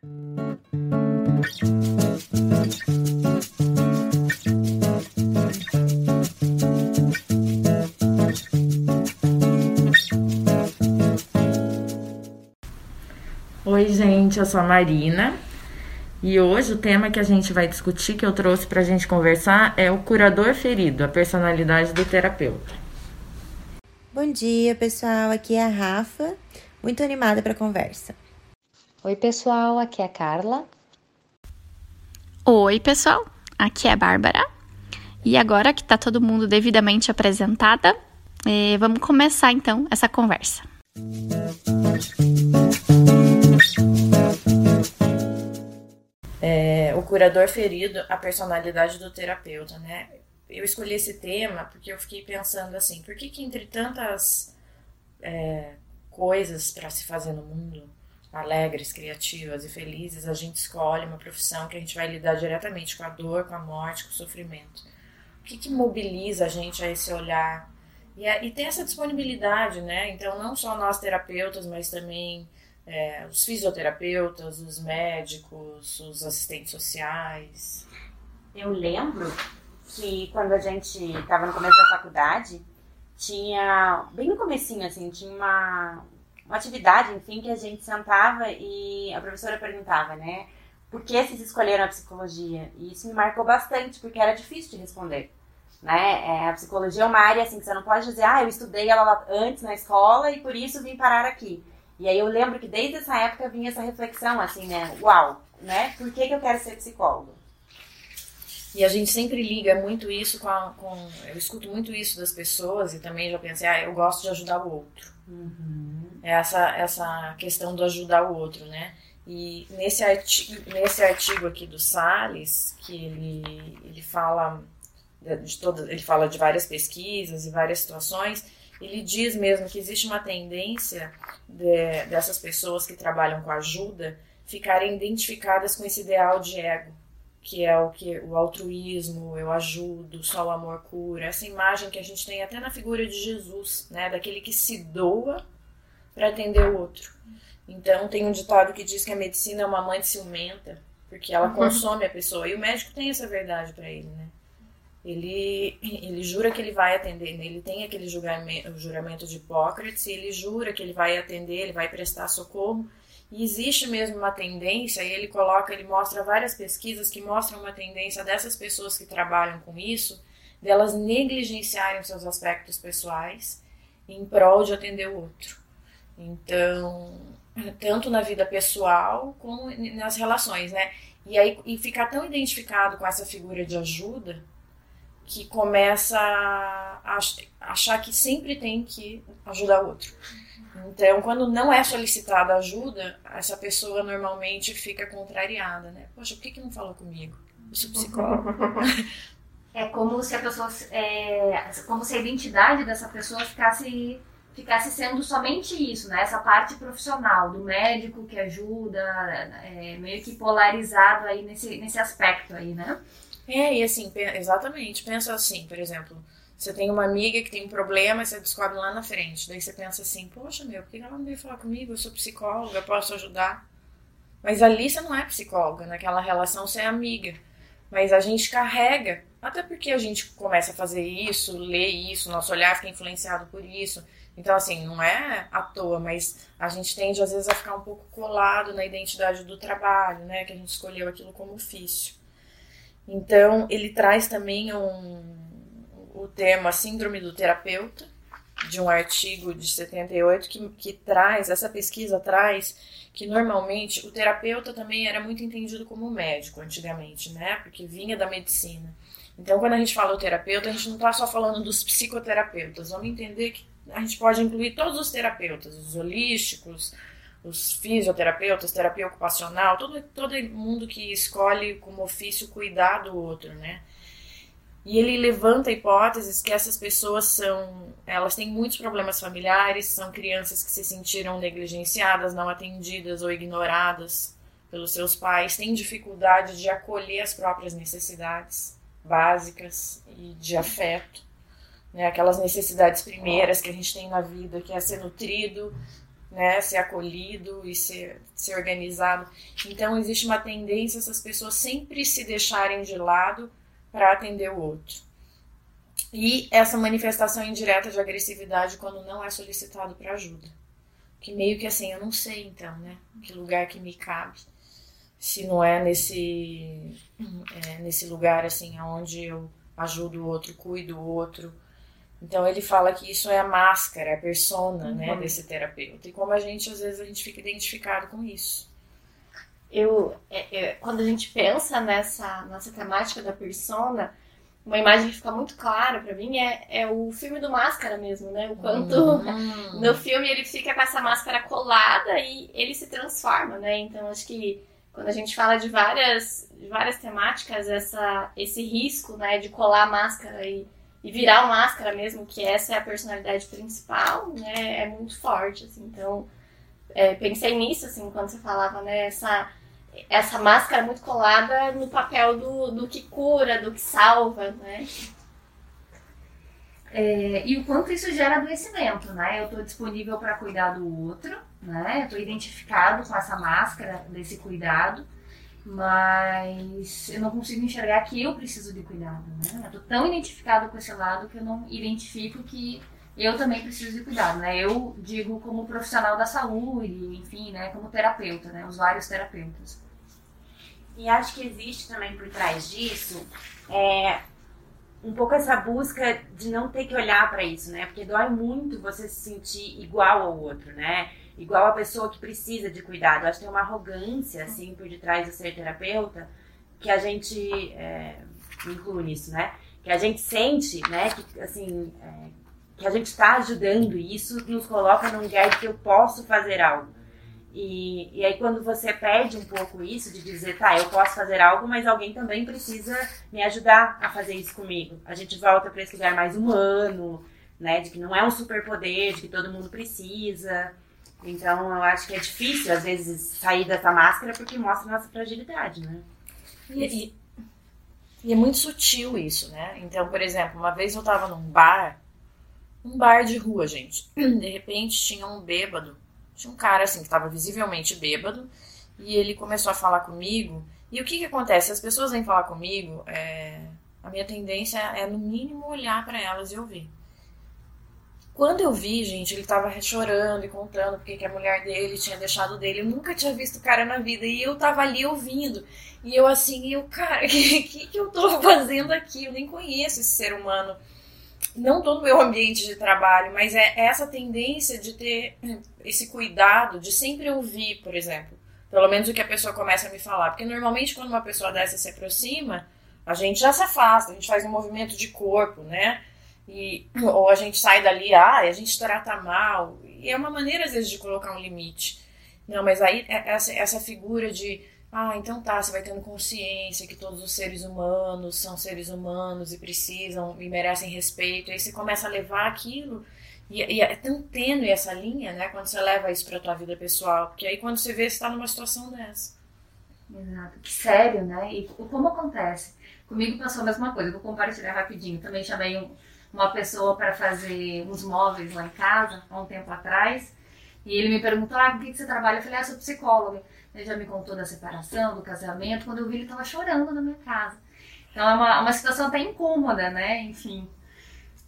Oi, gente, eu sou a Marina e hoje o tema que a gente vai discutir, que eu trouxe para a gente conversar, é o curador ferido, a personalidade do terapeuta. Bom dia, pessoal. Aqui é a Rafa, muito animada para a conversa. Oi, pessoal. Aqui é a Carla. Oi, pessoal. Aqui é a Bárbara. E agora que está todo mundo devidamente apresentada, eh, vamos começar então essa conversa. É, o curador ferido, a personalidade do terapeuta, né? eu escolhi esse tema porque eu fiquei pensando assim, por que que entre tantas é, coisas para se fazer no mundo, alegres, criativas e felizes, a gente escolhe uma profissão que a gente vai lidar diretamente com a dor, com a morte, com o sofrimento? O que que mobiliza a gente a esse olhar? E, a, e tem essa disponibilidade, né? Então, não só nós terapeutas, mas também é, os fisioterapeutas, os médicos, os assistentes sociais. Eu lembro que quando a gente estava no começo da faculdade, tinha, bem no comecinho, assim, tinha uma, uma atividade, enfim, que a gente sentava e a professora perguntava, né, por que vocês escolheram a psicologia? E isso me marcou bastante, porque era difícil de responder. Né? É, a psicologia é uma área assim que você não pode dizer, ah, eu estudei ela antes na escola e por isso vim parar aqui. E aí eu lembro que desde essa época vinha essa reflexão, assim, né? Uau, né? Por que, que eu quero ser psicólogo? E a gente sempre liga muito isso com, a, com, Eu escuto muito isso das pessoas e também já pensei, ah, eu gosto de ajudar o outro. Uhum. Essa, essa questão do ajudar o outro, né? E nesse artigo, nesse artigo aqui do Salles, que ele, ele fala de todas, ele fala de várias pesquisas e várias situações, ele diz mesmo que existe uma tendência de, dessas pessoas que trabalham com ajuda ficarem identificadas com esse ideal de ego que é o que o altruísmo, eu ajudo, só o amor cura, essa imagem que a gente tem até na figura de Jesus, né, daquele que se doa para atender o outro. Então tem um ditado que diz que a medicina é uma mãe ciumenta, porque ela uhum. consome a pessoa e o médico tem essa verdade para ele, né? Ele, ele jura que ele vai atender, né? ele tem aquele juramento, juramento de Hipócrates, e ele jura que ele vai atender, ele vai prestar socorro, e existe mesmo uma tendência, e ele coloca, ele mostra várias pesquisas que mostram uma tendência dessas pessoas que trabalham com isso, delas negligenciarem seus aspectos pessoais em prol de atender o outro. Então, tanto na vida pessoal como nas relações, né? E aí e ficar tão identificado com essa figura de ajuda que começa a achar que sempre tem que ajudar o outro. Então, quando não é solicitada ajuda, essa pessoa normalmente fica contrariada, né? Poxa, por que, que não falou comigo? Eu sou psicóloga. É como se a pessoa, é, como se a identidade dessa pessoa ficasse ficasse sendo somente isso, né? Essa parte profissional do médico que ajuda, é, meio que polarizado aí nesse, nesse aspecto aí, né? É, e assim, exatamente. Pensa assim, por exemplo, você tem uma amiga que tem um problema e você descobre lá na frente. Daí você pensa assim, poxa, meu, por que ela não veio falar comigo? Eu sou psicóloga, posso ajudar. Mas ali você não é psicóloga, naquela relação você é amiga. Mas a gente carrega, até porque a gente começa a fazer isso, ler isso, nosso olhar fica influenciado por isso. Então, assim, não é à toa, mas a gente tende às vezes a ficar um pouco colado na identidade do trabalho, né? Que a gente escolheu aquilo como ofício. Então, ele traz também um, o tema Síndrome do Terapeuta, de um artigo de 78 que, que traz, essa pesquisa traz que normalmente o terapeuta também era muito entendido como médico antigamente, né? Porque vinha da medicina. Então, quando a gente fala o terapeuta, a gente não está só falando dos psicoterapeutas. Vamos entender que a gente pode incluir todos os terapeutas, os holísticos, os fisioterapeutas, terapia ocupacional, todo, todo mundo que escolhe como ofício cuidar do outro, né? E ele levanta hipóteses que essas pessoas são, elas têm muitos problemas familiares, são crianças que se sentiram negligenciadas, não atendidas ou ignoradas pelos seus pais, têm dificuldade de acolher as próprias necessidades básicas e de afeto, né? Aquelas necessidades primeiras que a gente tem na vida, que é ser nutrido, né, ser acolhido e ser, ser organizado. Então existe uma tendência essas pessoas sempre se deixarem de lado para atender o outro. E essa manifestação indireta de agressividade quando não é solicitado para ajuda. Que meio que assim, eu não sei então, né? Que lugar que me cabe. Se não é nesse, é, nesse lugar assim, onde eu ajudo o outro, cuido o outro. Então ele fala que isso é a máscara, a persona, né, uhum. né, desse terapeuta. E como a gente, às vezes, a gente fica identificado com isso. Eu, é, é, quando a gente pensa nessa, nessa temática da persona, uma imagem que fica muito clara para mim é, é o filme do Máscara mesmo, né? O quanto uhum. no filme ele fica com essa máscara colada e ele se transforma, né? Então acho que quando a gente fala de várias, de várias temáticas, essa, esse risco, né, de colar a máscara e, e virar uma máscara mesmo, que essa é a personalidade principal, né, é muito forte, assim. Então, é, pensei nisso, assim, quando você falava, né, essa essa máscara muito colada no papel do, do que cura, do que salva, né? É, e o quanto isso gera adoecimento, né? Eu estou disponível para cuidar do outro, né? Estou identificado com essa máscara desse cuidado, mas eu não consigo enxergar que eu preciso de cuidado, né? Eu tô tão identificado com esse lado que eu não identifico que eu também preciso de cuidado, né? Eu digo como profissional da saúde, enfim, né? Como terapeuta, né? Os vários terapeutas. E acho que existe também por trás disso é, um pouco essa busca de não ter que olhar para isso, né? Porque dói muito você se sentir igual ao outro, né? Igual a pessoa que precisa de cuidado. Acho que tem uma arrogância, assim, por detrás do ser terapeuta que a gente é, inclui nisso, né? Que a gente sente, né? Que, assim, é, que a gente está ajudando e isso nos coloca num lugar de que eu posso fazer algo. E, e aí quando você perde um pouco isso, de dizer, tá, eu posso fazer algo, mas alguém também precisa me ajudar a fazer isso comigo. A gente volta para esse lugar mais humano, né, de que não é um superpoder, de que todo mundo precisa. Então eu acho que é difícil, às vezes, sair dessa máscara porque mostra nossa fragilidade, né? E, e, e é muito sutil isso, né? Então, por exemplo, uma vez eu tava num bar, um bar de rua, gente. De repente tinha um bêbado tinha um cara assim que estava visivelmente bêbado e ele começou a falar comigo. E o que que acontece? As pessoas vêm falar comigo, é... a minha tendência é no mínimo olhar para elas e ouvir. Quando eu vi, gente, ele tava chorando e contando porque que a mulher dele tinha deixado dele. Eu nunca tinha visto o cara na vida. E eu tava ali ouvindo. E eu assim, eu, cara, o que, que, que eu tô fazendo aqui? Eu nem conheço esse ser humano não todo o meu ambiente de trabalho, mas é essa tendência de ter esse cuidado, de sempre ouvir, por exemplo. Pelo menos o que a pessoa começa a me falar. Porque normalmente quando uma pessoa dessa se aproxima, a gente já se afasta, a gente faz um movimento de corpo, né? E, ou a gente sai dali, ah, a gente trata mal. E é uma maneira, às vezes, de colocar um limite. Não, mas aí é essa, essa figura de ah, então tá, você vai tendo consciência que todos os seres humanos são seres humanos e precisam e merecem respeito. Aí você começa a levar aquilo e, e é tão tênue essa linha, né, quando você leva isso pra tua vida pessoal, porque aí quando você vê, você tá numa situação dessa. Exato, que sério, né? E como acontece? Comigo passou a mesma coisa, vou compartilhar rapidinho. Também chamei um, uma pessoa para fazer uns móveis lá em casa, há um tempo atrás, e ele me perguntou, ah, com que, que você trabalha? Eu falei, ah, sou psicóloga. Ele já me contou da separação, do casamento. Quando eu vi, ele estava chorando na minha casa. Então é uma, uma situação até incômoda, né? Enfim.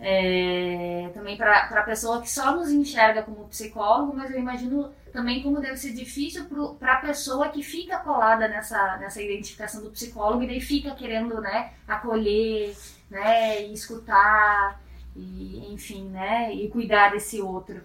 É, também para a pessoa que só nos enxerga como psicólogo, mas eu imagino também como deve ser difícil para a pessoa que fica colada nessa, nessa identificação do psicólogo e daí fica querendo né, acolher, né, e escutar, e, enfim, né, e cuidar desse outro.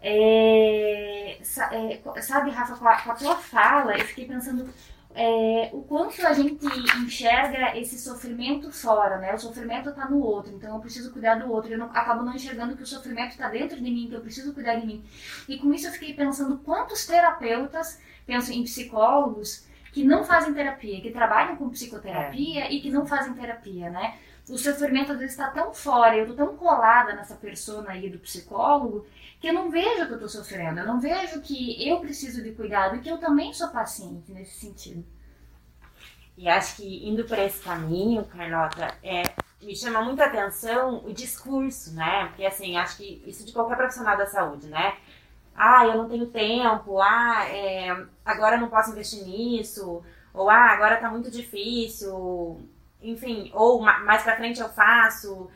É, é, sabe, Rafa, com a, com a, tua fala, eu fiquei pensando é, o quanto a gente enxerga esse sofrimento fora, né? O sofrimento está no outro, então eu preciso cuidar do outro. Eu não, acabo não enxergando que o sofrimento está dentro de mim, que eu preciso cuidar de mim. E com isso eu fiquei pensando quantos terapeutas, penso em psicólogos, que não fazem terapia, que trabalham com psicoterapia é. e que não fazem terapia, né? O sofrimento às vezes está tão fora, eu estou tão colada nessa persona aí do psicólogo, que eu não vejo que eu estou sofrendo, eu não vejo que eu preciso de cuidado e que eu também sou paciente nesse sentido. E acho que indo para esse caminho, Carlota, é, me chama muita atenção o discurso, né? Porque assim, acho que isso de qualquer profissional da saúde, né? ah, eu não tenho tempo, ah, é, agora não posso investir nisso, ou ah, agora tá muito difícil, enfim, ou mais pra frente eu faço,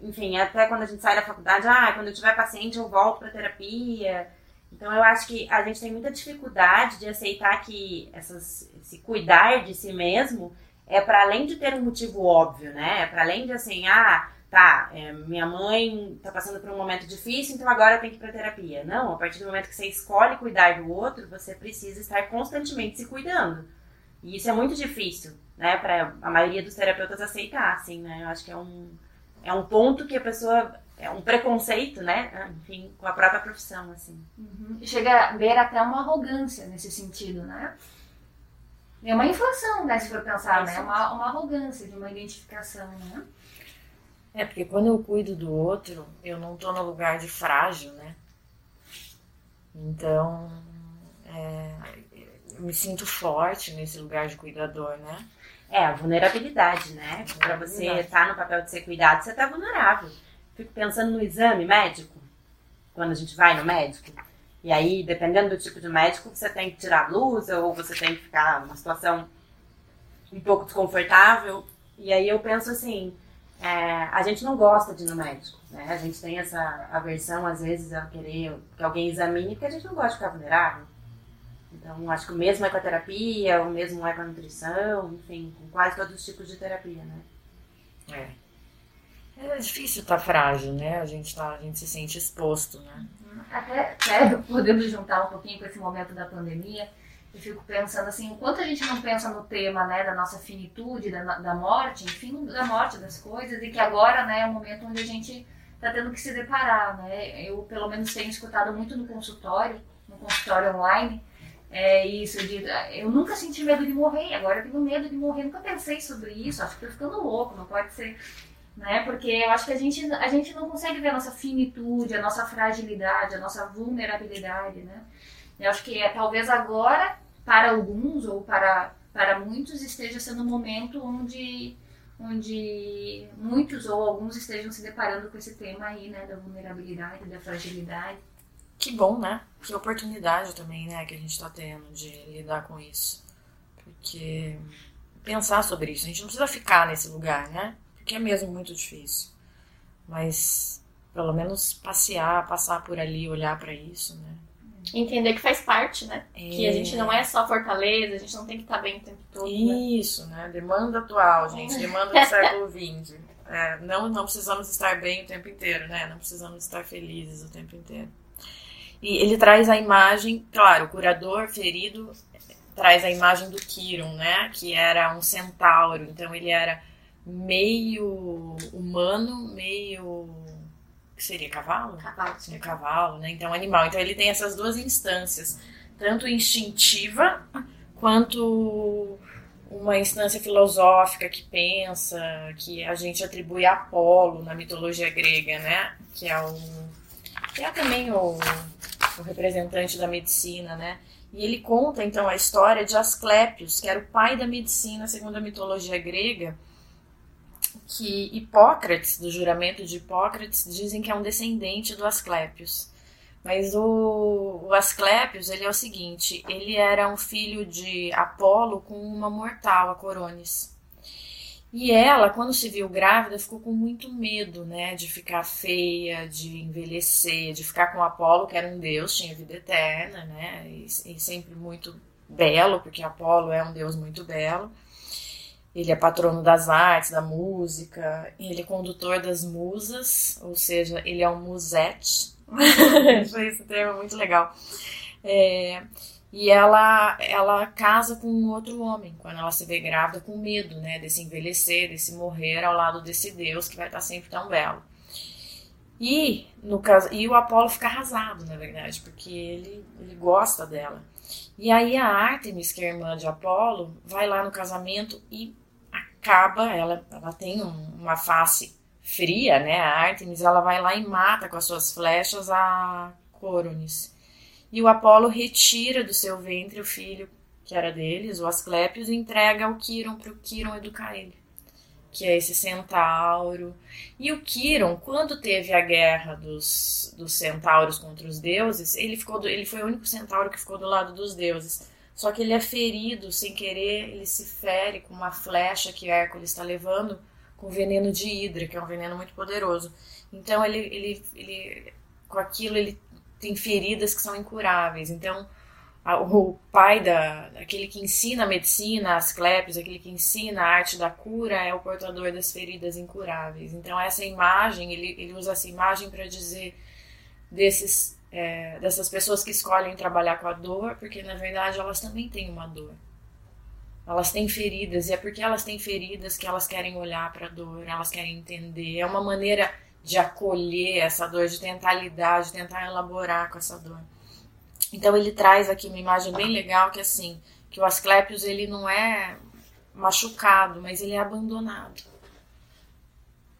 enfim, até quando a gente sai da faculdade, ah, quando eu tiver paciente eu volto pra terapia. Então eu acho que a gente tem muita dificuldade de aceitar que essas, esse cuidar de si mesmo é para além de ter um motivo óbvio, né? É para além de assim, ah, tá, é, minha mãe tá passando por um momento difícil, então agora tenho que ir pra terapia. Não, a partir do momento que você escolhe cuidar do outro, você precisa estar constantemente se cuidando. E isso é muito difícil, né, para a maioria dos terapeutas aceitar, assim, né? Eu acho que é um, é um ponto que a pessoa é um preconceito, né? Enfim, com a própria profissão, assim. Uhum. Chega a ver até uma arrogância nesse sentido, né? É uma inflação, né? Se for pensar, é né? Uma, uma arrogância de uma identificação, né? É, porque quando eu cuido do outro, eu não tô no lugar de frágil, né? Então, é, me sinto forte nesse lugar de cuidador, né? É, a vulnerabilidade, né? Para você estar tá no papel de ser cuidado, você tá vulnerável. Fico pensando no exame médico, quando a gente vai no médico. E aí, dependendo do tipo de médico, você tem que tirar a blusa ou você tem que ficar numa situação um pouco desconfortável. E aí eu penso assim, é, a gente não gosta de ir no médico, né? A gente tem essa aversão, às vezes, a querer que alguém examine, porque a gente não gosta de ficar vulnerável. Então, acho que o mesmo é com a terapia, o mesmo é com a nutrição, enfim, com quase todos os tipos de terapia, né? É. É difícil estar tá frágil, né? A gente, tá, a gente se sente exposto, né? Até, até podendo juntar um pouquinho com esse momento da pandemia, eu fico pensando assim, enquanto a gente não pensa no tema, né, da nossa finitude, da, da morte, enfim, da morte das coisas, e que agora, né, é o momento onde a gente está tendo que se deparar, né? Eu, pelo menos, tenho escutado muito no consultório, no consultório online, é isso de eu nunca senti medo de morrer, agora eu tenho medo de morrer, nunca pensei sobre isso, acho que tô ficando louco, não pode ser, né? Porque eu acho que a gente a gente não consegue ver a nossa finitude, a nossa fragilidade, a nossa vulnerabilidade, né? Eu acho que é, talvez agora para alguns ou para para muitos esteja sendo um momento onde onde muitos ou alguns estejam se deparando com esse tema aí, né, da vulnerabilidade, da fragilidade. Que bom, né? Que oportunidade também, né, que a gente está tendo de lidar com isso. Porque pensar sobre isso, a gente não precisa ficar nesse lugar, né? Porque é mesmo muito difícil. Mas pelo menos passear, passar por ali, olhar para isso, né? Entender que faz parte, né? É. Que a gente não é só fortaleza, a gente não tem que estar bem o tempo todo. Né? Isso, né? né? Demanda atual, gente. Demanda do século XX. É, não, não precisamos estar bem o tempo inteiro, né? Não precisamos estar felizes o tempo inteiro. E ele traz a imagem, claro, o curador ferido traz a imagem do Kiron, né? Que era um centauro, então ele era meio humano, meio que seria cavalo? Cavalo. Seria cavalo, né? Então animal. Então ele tem essas duas instâncias, tanto instintiva quanto uma instância filosófica que pensa, que a gente atribui a Apolo na mitologia grega, né? Que é o que é também o o representante da medicina, né? E ele conta então a história de Asclépios, que era o pai da medicina segundo a mitologia grega, que Hipócrates, do juramento de Hipócrates, dizem que é um descendente do Asclépios. Mas o, o ele é o seguinte, ele era um filho de Apolo com uma mortal, a Coronis. E ela, quando se viu grávida, ficou com muito medo, né? De ficar feia, de envelhecer, de ficar com Apolo, que era um deus, tinha vida eterna, né? E, e sempre muito belo, porque Apolo é um deus muito belo. Ele é patrono das artes, da música, ele é condutor das musas, ou seja, ele é um musete. Esse termo muito legal. É, e ela ela casa com um outro homem. Quando ela se vê grávida com medo né desse envelhecer desse morrer ao lado desse Deus que vai estar sempre tão belo. E no caso e o Apolo fica arrasado na verdade porque ele ele gosta dela. E aí a Artemis que é irmã de Apolo vai lá no casamento e acaba ela ela tem um, uma face fria né a Artemis ela vai lá e mata com as suas flechas a Coronis e o Apolo retira do seu ventre o filho que era deles, o Asclépios, e entrega ao Quiron para o Quiron educar ele. que é esse centauro. E o Quiron, quando teve a guerra dos, dos centauros contra os deuses, ele, ficou ele foi o único centauro que ficou do lado dos deuses. Só que ele é ferido sem querer, ele se fere com uma flecha que Hércules está levando com veneno de hidra, que é um veneno muito poderoso. Então ele, ele, ele com aquilo ele tem feridas que são incuráveis. Então o pai da aquele que ensina a medicina, Asclepios, aquele que ensina a arte da cura é o portador das feridas incuráveis. Então essa imagem ele, ele usa essa imagem para dizer desses é, dessas pessoas que escolhem trabalhar com a dor, porque na verdade elas também têm uma dor. Elas têm feridas e é porque elas têm feridas que elas querem olhar para a dor, elas querem entender. É uma maneira de acolher essa dor, de tentar lidar, de tentar elaborar com essa dor. Então ele traz aqui uma imagem bem legal que assim, que o Asclepios ele não é machucado, mas ele é abandonado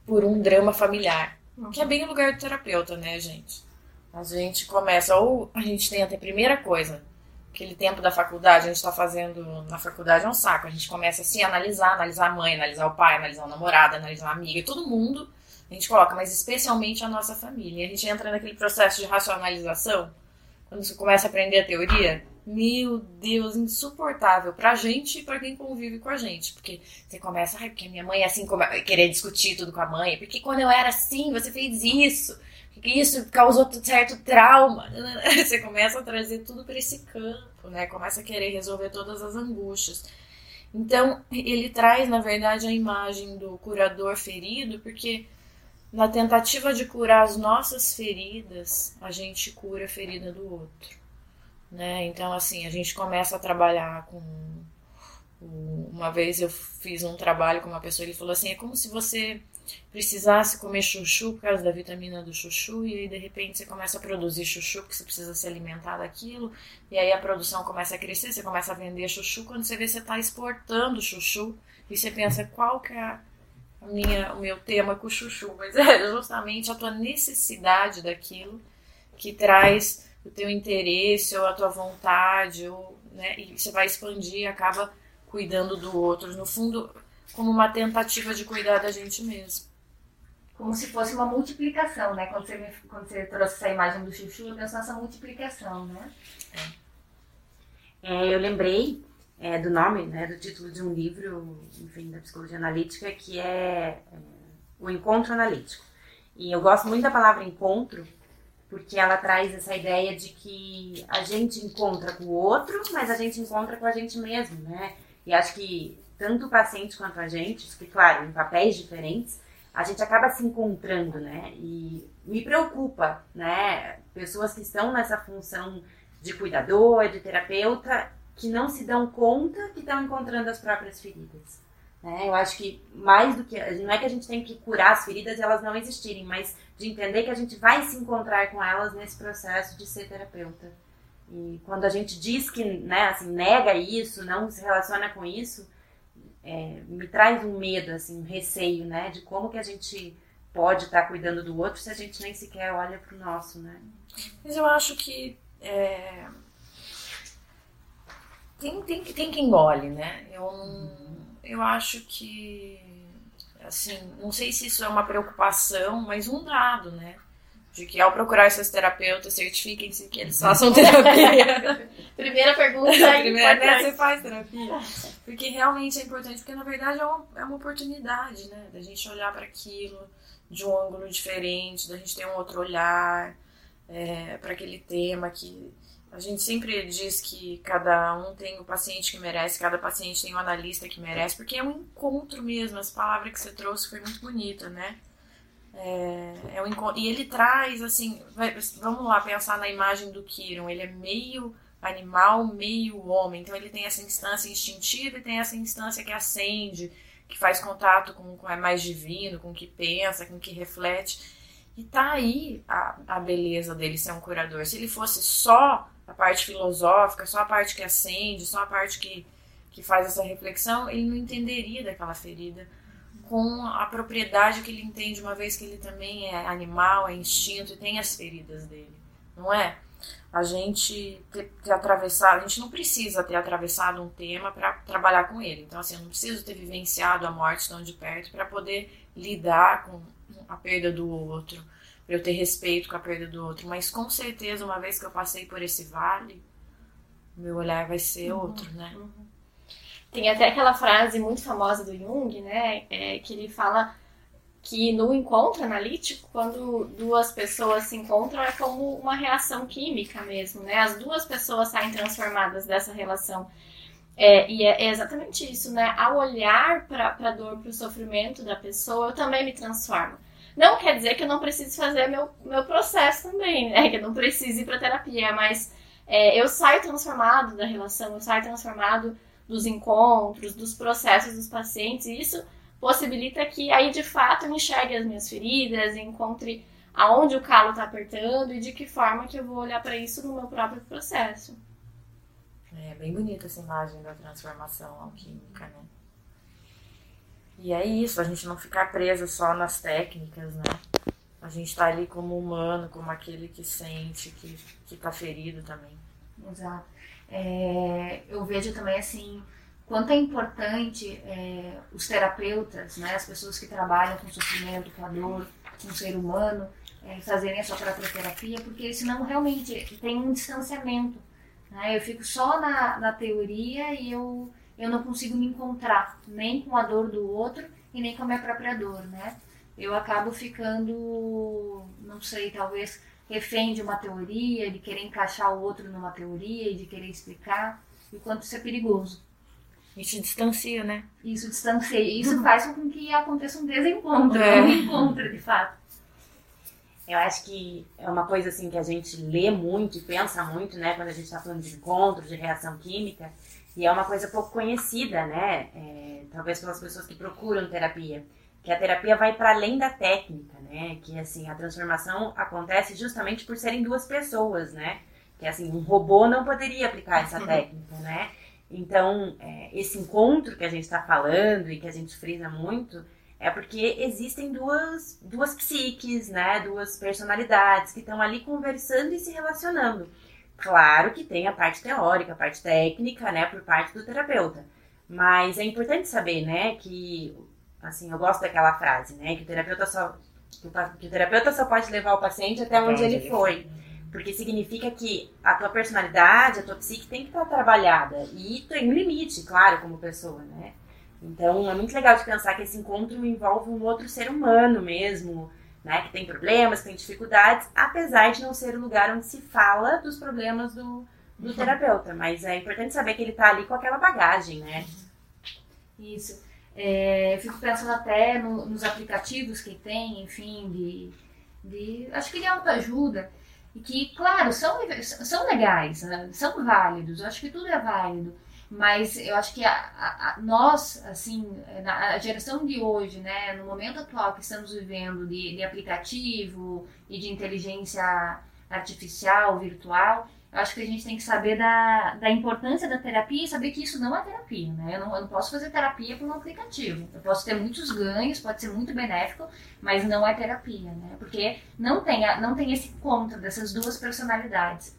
por um drama familiar, que é bem o lugar do terapeuta, né, gente? A gente começa ou a gente tenta a primeira coisa, aquele tempo da faculdade, a gente está fazendo na faculdade é um saco. A gente começa assim a analisar, analisar a mãe, analisar o pai, analisar a namorada, analisar a amiga, todo mundo a gente coloca, mas especialmente a nossa família. A gente entra naquele processo de racionalização, quando você começa a aprender a teoria, meu Deus, insuportável pra gente e pra quem convive com a gente. Porque você começa, ai, porque minha mãe é assim, querer discutir tudo com a mãe, porque quando eu era assim, você fez isso, porque isso causou certo trauma. Você começa a trazer tudo para esse campo, né? Começa a querer resolver todas as angústias. Então, ele traz, na verdade, a imagem do curador ferido, porque na tentativa de curar as nossas feridas, a gente cura a ferida do outro. Né? Então, assim, a gente começa a trabalhar com. Uma vez eu fiz um trabalho com uma pessoa, ele falou assim: é como se você precisasse comer chuchu por causa da vitamina do chuchu, e aí de repente você começa a produzir chuchu porque você precisa se alimentar daquilo, e aí a produção começa a crescer, você começa a vender chuchu, quando você vê você está exportando chuchu, e você pensa qual que é minha, o meu tema com o chuchu, mas é justamente a tua necessidade daquilo que traz o teu interesse ou a tua vontade, ou, né, e você vai expandir e acaba cuidando do outro, no fundo, como uma tentativa de cuidar da gente mesmo. Como se fosse uma multiplicação, né? Quando você, quando você trouxe essa imagem do chuchu, eu penso nessa multiplicação, né? É. É, eu lembrei é, do nome, né, do título de um livro, enfim, da psicologia analítica, que é, é, O Encontro Analítico. E eu gosto muito da palavra encontro, porque ela traz essa ideia de que a gente encontra com o outro, mas a gente encontra com a gente mesmo, né? E acho que tanto o paciente quanto a gente, que claro, em papéis diferentes, a gente acaba se encontrando, né? E me preocupa, né? Pessoas que estão nessa função de cuidador, de terapeuta, que não se dão conta que estão encontrando as próprias feridas. Né? Eu acho que mais do que. Não é que a gente tem que curar as feridas e elas não existirem, mas de entender que a gente vai se encontrar com elas nesse processo de ser terapeuta. E quando a gente diz que né, assim, nega isso, não se relaciona com isso, é, me traz um medo, assim, um receio, né? De como que a gente pode estar tá cuidando do outro se a gente nem sequer olha para o nosso, né? Mas eu acho que é, tem, tem, tem quem engole, né? Eu, eu acho que, assim, não sei se isso é uma preocupação, mas um dado, né? De que ao procurar seus terapeutas, certifiquem-se que eles façam terapia. Primeira pergunta. Primeira, né? Você faz terapia? Porque realmente é importante, porque na verdade é uma, é uma oportunidade, né? Da gente olhar para aquilo de um ângulo diferente, da gente ter um outro olhar é, para aquele tema que a gente sempre diz que cada um tem o paciente que merece, cada paciente tem o analista que merece, porque é um encontro mesmo. Essa palavra que você trouxe foi muito bonita, né? É, é um encontro. E ele traz, assim, vai, vamos lá pensar na imagem do Kiron. Ele é meio animal, meio homem. Então ele tem essa instância instintiva e tem essa instância que acende, que faz contato com o é mais divino, com o que pensa, com o que reflete. E tá aí a, a beleza dele ser um curador. Se ele fosse só a parte filosófica, só a parte que acende, só a parte que, que faz essa reflexão, ele não entenderia daquela ferida com a propriedade que ele entende, uma vez que ele também é animal, é instinto e tem as feridas dele, não é? a gente ter, ter, atravessado, a gente não precisa ter atravessado um tema para trabalhar com ele. Então, assim, eu não preciso ter vivenciado a morte tão de perto para poder lidar com a perda do outro, para eu ter respeito com a perda do outro. Mas com certeza, uma vez que eu passei por esse vale, meu olhar vai ser uhum, outro, né? Uhum. Tem até aquela frase muito famosa do Jung, né? É, que ele fala que no encontro analítico, quando duas pessoas se encontram, é como uma reação química mesmo, né? As duas pessoas saem transformadas dessa relação. É, e é, é exatamente isso, né? Ao olhar para a dor, para o sofrimento da pessoa, eu também me transformo. Não quer dizer que eu não precise fazer meu, meu processo também, né? Que eu não precise ir para terapia, mas é, eu saio transformado da relação, eu saio transformado dos encontros, dos processos dos pacientes, e isso possibilita que aí de fato eu enxergue as minhas feridas, encontre aonde o calo está apertando e de que forma que eu vou olhar para isso no meu próprio processo. É bem bonita essa imagem da transformação alquímica, né? E é isso, a gente não ficar presa só nas técnicas, né? A gente tá ali como humano, como aquele que sente, que, que tá ferido também. Exato. É, eu vejo também assim quanto é importante é, os terapeutas, né, as pessoas que trabalham com sofrimento, com a dor, com o ser humano, é, fazerem a sua própria terapia, porque senão realmente tem um distanciamento. Né? Eu fico só na, na teoria e eu, eu não consigo me encontrar nem com a dor do outro e nem com a minha própria dor, né? Eu acabo ficando, não sei, talvez refém de uma teoria, de querer encaixar o outro numa teoria e de querer explicar, e o quanto isso é perigoso. Se distancia, né? Isso distancia. E isso faz com que aconteça um desencontro, é. um encontro, de fato. Eu acho que é uma coisa assim que a gente lê muito e pensa muito, né, quando a gente está falando de encontro, de reação química, e é uma coisa pouco conhecida, né, é, talvez pelas pessoas que procuram terapia, que a terapia vai para além da técnica, né, que assim a transformação acontece justamente por serem duas pessoas, né, que assim um robô não poderia aplicar essa técnica, né, então, é, esse encontro que a gente está falando e que a gente frisa muito é porque existem duas, duas psiques, né? Duas personalidades que estão ali conversando e se relacionando. Claro que tem a parte teórica, a parte técnica, né? Por parte do terapeuta. Mas é importante saber, né? Que, assim, eu gosto daquela frase, né? Que o terapeuta só, que o terapeuta só pode levar o paciente até onde ele foi. Porque significa que a tua personalidade, a tua psique tem que estar trabalhada. E tem um limite, claro, como pessoa, né? Então é muito legal de pensar que esse encontro envolve um outro ser humano mesmo, né? Que tem problemas, que tem dificuldades, apesar de não ser o lugar onde se fala dos problemas do, do uhum. terapeuta. Mas é importante saber que ele está ali com aquela bagagem, né? Isso. É, eu fico pensando até no, nos aplicativos que tem, enfim, de, de. Acho que de autoajuda e que, claro, são, são legais, né? são válidos, eu acho que tudo é válido, mas eu acho que a, a, nós, assim, na, a geração de hoje, né, no momento atual que estamos vivendo de, de aplicativo e de inteligência artificial, virtual, eu acho que a gente tem que saber da, da importância da terapia e saber que isso não é terapia, né? Eu não, eu não posso fazer terapia por um aplicativo. Eu posso ter muitos ganhos, pode ser muito benéfico, mas não é terapia, né? Porque não tem, não tem esse encontro dessas duas personalidades.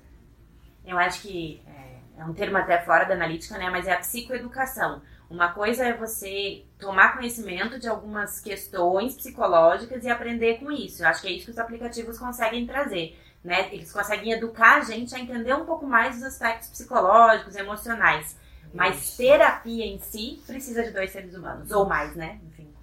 Eu acho que é, é um termo até fora da analítica, né? Mas é a psicoeducação. Uma coisa é você tomar conhecimento de algumas questões psicológicas e aprender com isso. Eu acho que é isso que os aplicativos conseguem trazer né? Eles conseguem educar a gente a entender um pouco mais os aspectos psicológicos, emocionais. Mas terapia em si precisa de dois seres humanos, ou mais, né? Enfim.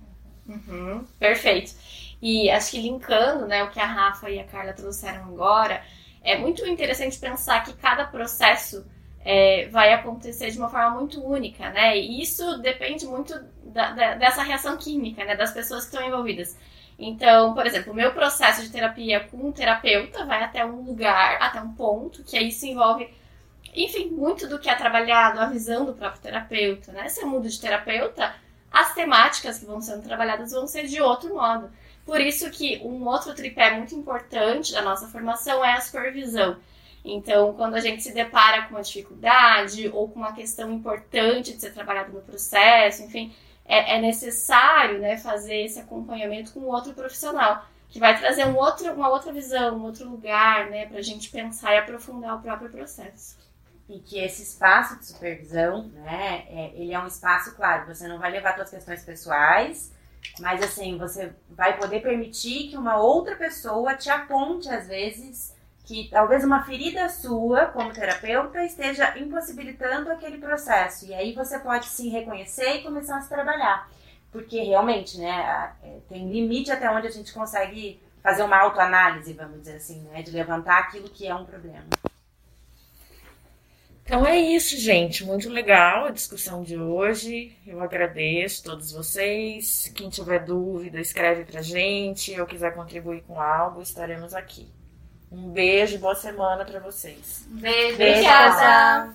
Uhum, perfeito. E acho que linkando né, o que a Rafa e a Carla trouxeram agora, é muito interessante pensar que cada processo é, vai acontecer de uma forma muito única, né? E isso depende muito da, da, dessa reação química, né? Das pessoas que estão envolvidas. Então, por exemplo, o meu processo de terapia com um terapeuta vai até um lugar, até um ponto, que aí se envolve, enfim, muito do que é trabalhado, a visão do próprio terapeuta, né? Se eu mudo de terapeuta, as temáticas que vão sendo trabalhadas vão ser de outro modo. Por isso que um outro tripé muito importante da nossa formação é a supervisão. Então, quando a gente se depara com uma dificuldade ou com uma questão importante de ser trabalhada no processo, enfim, é, é necessário né, fazer esse acompanhamento com outro profissional que vai trazer um outro, uma outra visão, um outro lugar, né, para a gente pensar e aprofundar o próprio processo. E que esse espaço de supervisão, né, é, ele é um espaço, claro, você não vai levar suas questões pessoais, mas assim, você vai poder permitir que uma outra pessoa te aponte, às vezes, que talvez uma ferida sua, como terapeuta, esteja impossibilitando aquele processo. E aí você pode se reconhecer e começar a se trabalhar. Porque realmente, né, é, tem limite até onde a gente consegue fazer uma autoanálise, vamos dizer assim, né, de levantar aquilo que é um problema. Então é isso, gente. Muito legal a discussão de hoje. Eu agradeço a todos vocês. Quem tiver dúvida, escreve pra gente. Ou quiser contribuir com algo, estaremos aqui. Um beijo e boa semana para vocês. Beijo, beijo obrigada.